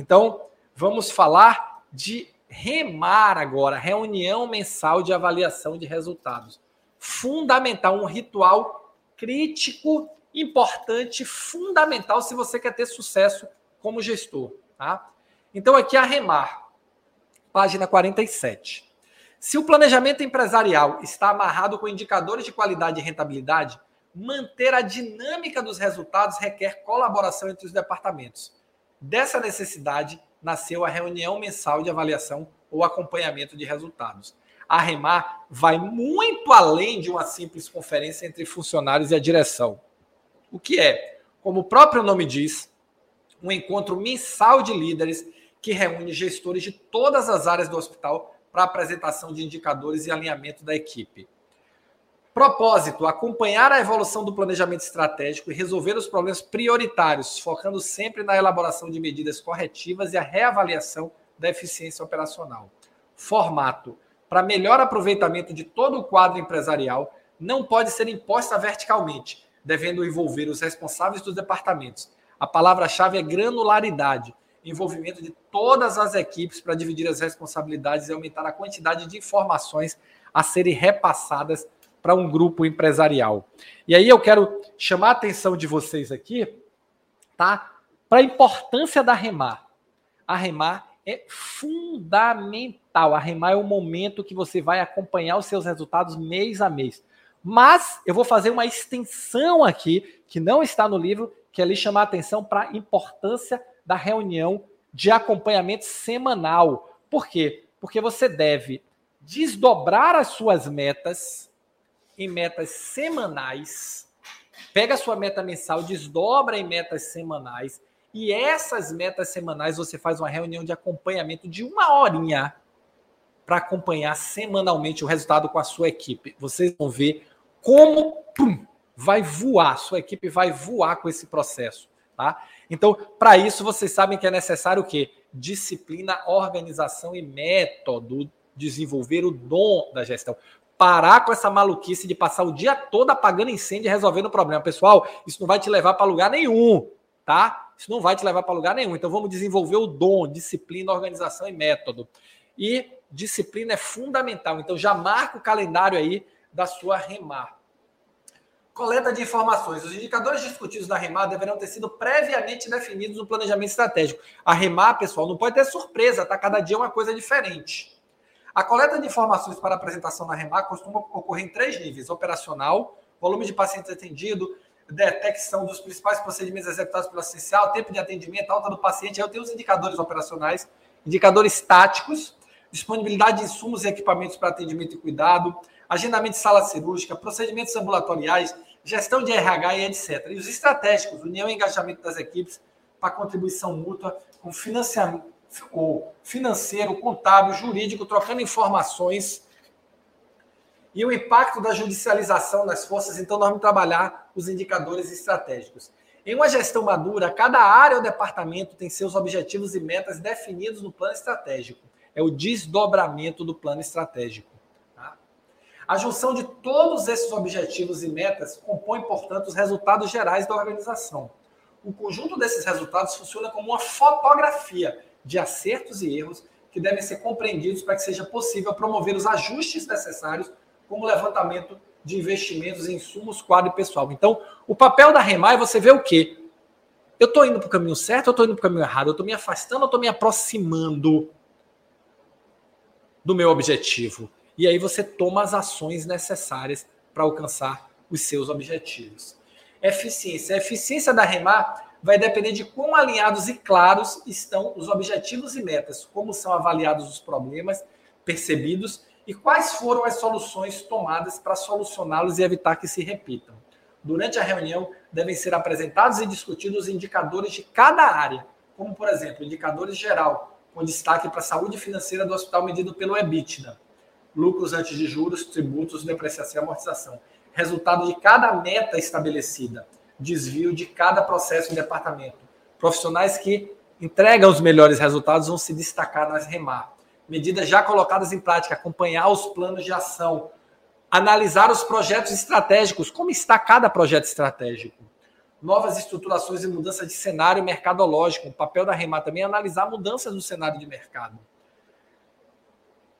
Então, vamos falar de REMAR agora, reunião mensal de avaliação de resultados. Fundamental, um ritual crítico, importante, fundamental se você quer ter sucesso como gestor, tá? Então aqui a REMAR, página 47. Se o planejamento empresarial está amarrado com indicadores de qualidade e rentabilidade, manter a dinâmica dos resultados requer colaboração entre os departamentos. Dessa necessidade nasceu a reunião mensal de avaliação ou acompanhamento de resultados. A REMAR vai muito além de uma simples conferência entre funcionários e a direção. O que é, como o próprio nome diz, um encontro mensal de líderes que reúne gestores de todas as áreas do hospital para apresentação de indicadores e alinhamento da equipe. Propósito: acompanhar a evolução do planejamento estratégico e resolver os problemas prioritários, focando sempre na elaboração de medidas corretivas e a reavaliação da eficiência operacional. Formato: para melhor aproveitamento de todo o quadro empresarial, não pode ser imposta verticalmente, devendo envolver os responsáveis dos departamentos. A palavra-chave é granularidade, envolvimento de todas as equipes para dividir as responsabilidades e aumentar a quantidade de informações a serem repassadas para um grupo empresarial. E aí eu quero chamar a atenção de vocês aqui, tá? Para a importância da remar. A remar é fundamental. A remar é o momento que você vai acompanhar os seus resultados mês a mês. Mas eu vou fazer uma extensão aqui, que não está no livro, que é ali chamar a atenção para a importância da reunião de acompanhamento semanal. Por quê? Porque você deve desdobrar as suas metas em metas semanais. Pega a sua meta mensal, desdobra em metas semanais. E essas metas semanais você faz uma reunião de acompanhamento de uma horinha para acompanhar semanalmente o resultado com a sua equipe. Vocês vão ver como pum, vai voar, sua equipe vai voar com esse processo. Tá? Então, para isso, vocês sabem que é necessário o quê? Disciplina, organização e método, desenvolver o dom da gestão. Parar com essa maluquice de passar o dia todo apagando incêndio e resolvendo o problema. Pessoal, isso não vai te levar para lugar nenhum, tá? Isso não vai te levar para lugar nenhum. Então, vamos desenvolver o dom, disciplina, organização e método. E disciplina é fundamental. Então, já marca o calendário aí da sua remar. Coleta de informações. Os indicadores discutidos na REMAR deverão ter sido previamente definidos no planejamento estratégico. A REMAR, pessoal, não pode ter surpresa, tá? Cada dia é uma coisa diferente. A coleta de informações para apresentação na REMAR costuma ocorrer em três níveis: operacional, volume de pacientes atendido, detecção dos principais procedimentos executados pelo essencial, tempo de atendimento, alta do paciente. Aí eu tenho os indicadores operacionais, indicadores táticos, disponibilidade de insumos e equipamentos para atendimento e cuidado, agendamento de sala cirúrgica, procedimentos ambulatoriais, gestão de RH e etc. E os estratégicos, união e engajamento das equipes para contribuição mútua com financiamento financeiro, contábil, jurídico, trocando informações e o impacto da judicialização nas forças. Então, nós vamos trabalhar os indicadores estratégicos. Em uma gestão madura, cada área ou departamento tem seus objetivos e metas definidos no plano estratégico. É o desdobramento do plano estratégico. A junção de todos esses objetivos e metas compõe, portanto, os resultados gerais da organização. O conjunto desses resultados funciona como uma fotografia de acertos e erros que devem ser compreendidos para que seja possível promover os ajustes necessários, como levantamento de investimentos em insumos, quadro e pessoal. Então, o papel da REMAR é você ver o quê? Eu estou indo para o caminho certo ou estou indo para o caminho errado? Eu estou me afastando ou estou me aproximando do meu objetivo? e aí você toma as ações necessárias para alcançar os seus objetivos. Eficiência. A eficiência da Remar vai depender de quão alinhados e claros estão os objetivos e metas, como são avaliados os problemas percebidos e quais foram as soluções tomadas para solucioná-los e evitar que se repitam. Durante a reunião, devem ser apresentados e discutidos indicadores de cada área, como, por exemplo, indicadores geral, com destaque para a saúde financeira do hospital medido pelo EBITDA lucros antes de juros, tributos, depreciação e amortização. Resultado de cada meta estabelecida, desvio de cada processo em departamento. Profissionais que entregam os melhores resultados vão se destacar nas remar. Medidas já colocadas em prática, acompanhar os planos de ação, analisar os projetos estratégicos, como está cada projeto estratégico. novas estruturações e mudança de cenário mercadológico. O papel da Remar também é analisar mudanças no cenário de mercado.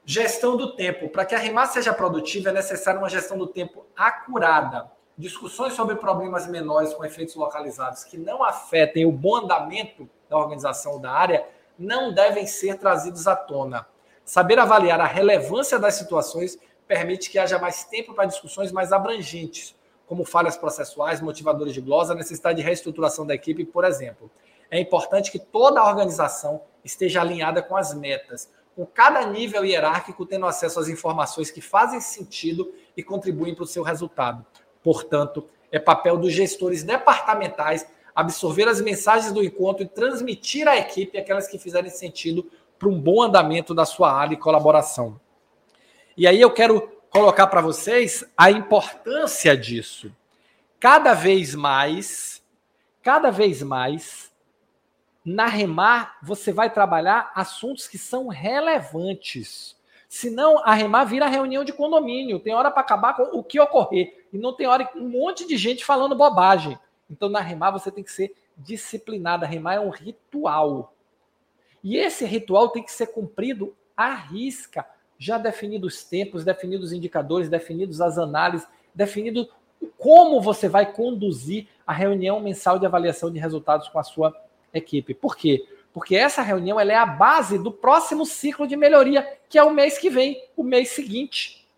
Gestão do tempo. Para que a Remar seja produtiva, é necessária uma gestão do tempo acurada. Discussões sobre problemas menores com efeitos localizados que não afetem o bom andamento da organização da área não devem ser trazidos à tona. Saber avaliar a relevância das situações permite que haja mais tempo para discussões mais abrangentes, como falhas processuais, motivadores de glosa, necessidade de reestruturação da equipe, por exemplo. É importante que toda a organização esteja alinhada com as metas, com cada nível hierárquico tendo acesso às informações que fazem sentido e contribuem para o seu resultado. Portanto, é papel dos gestores departamentais absorver as mensagens do encontro e transmitir à equipe aquelas que fizerem sentido para um bom andamento da sua área e colaboração. E aí eu quero colocar para vocês a importância disso. Cada vez mais, cada vez mais, na Remar, você vai trabalhar assuntos que são relevantes. Senão, a Remar vira reunião de condomínio. Tem hora para acabar com o que ocorrer. E não tem hora um monte de gente falando bobagem. Então, na Remar, você tem que ser disciplinada. Remar é um ritual. E esse ritual tem que ser cumprido à risca já definidos os tempos, definidos os indicadores, definidos as análises, definido como você vai conduzir a reunião mensal de avaliação de resultados com a sua equipe. Por quê? Porque essa reunião é a base do próximo ciclo de melhoria, que é o mês que vem, o mês seguinte.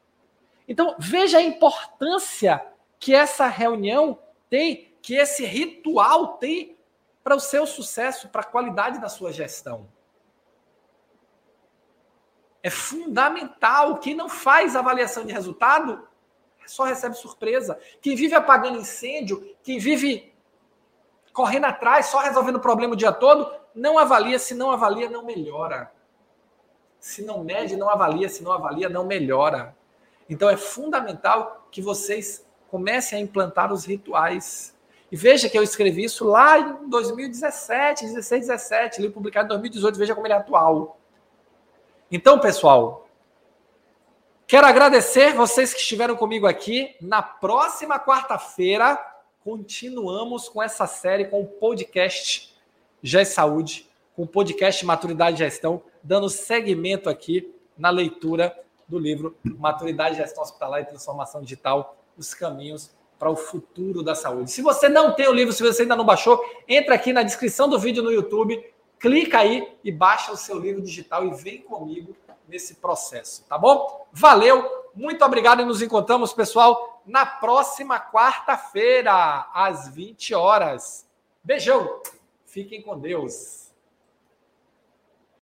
Então, veja a importância que essa reunião tem, que esse ritual tem para o seu sucesso, para a qualidade da sua gestão. É fundamental. Quem não faz avaliação de resultado só recebe surpresa. Quem vive apagando incêndio, quem vive correndo atrás, só resolvendo o problema o dia todo, não avalia. Se não avalia, não melhora. Se não mede, não avalia. Se não avalia, não melhora. Então é fundamental que vocês comecem a implantar os rituais. E veja que eu escrevi isso lá em 2017, 16, 17, li publicado em 2018, veja como ele é atual. Então, pessoal, quero agradecer vocês que estiveram comigo aqui. Na próxima quarta-feira, continuamos com essa série com o podcast GES Saúde, com o podcast Maturidade e Gestão, dando seguimento aqui na leitura do livro Maturidade, Gestão Hospitalar e Transformação Digital, os caminhos para o futuro da saúde. Se você não tem o livro, se você ainda não baixou, entra aqui na descrição do vídeo no YouTube, clica aí e baixa o seu livro digital e vem comigo nesse processo, tá bom? Valeu, muito obrigado e nos encontramos, pessoal, na próxima quarta-feira, às 20 horas. Beijão, fiquem com Deus.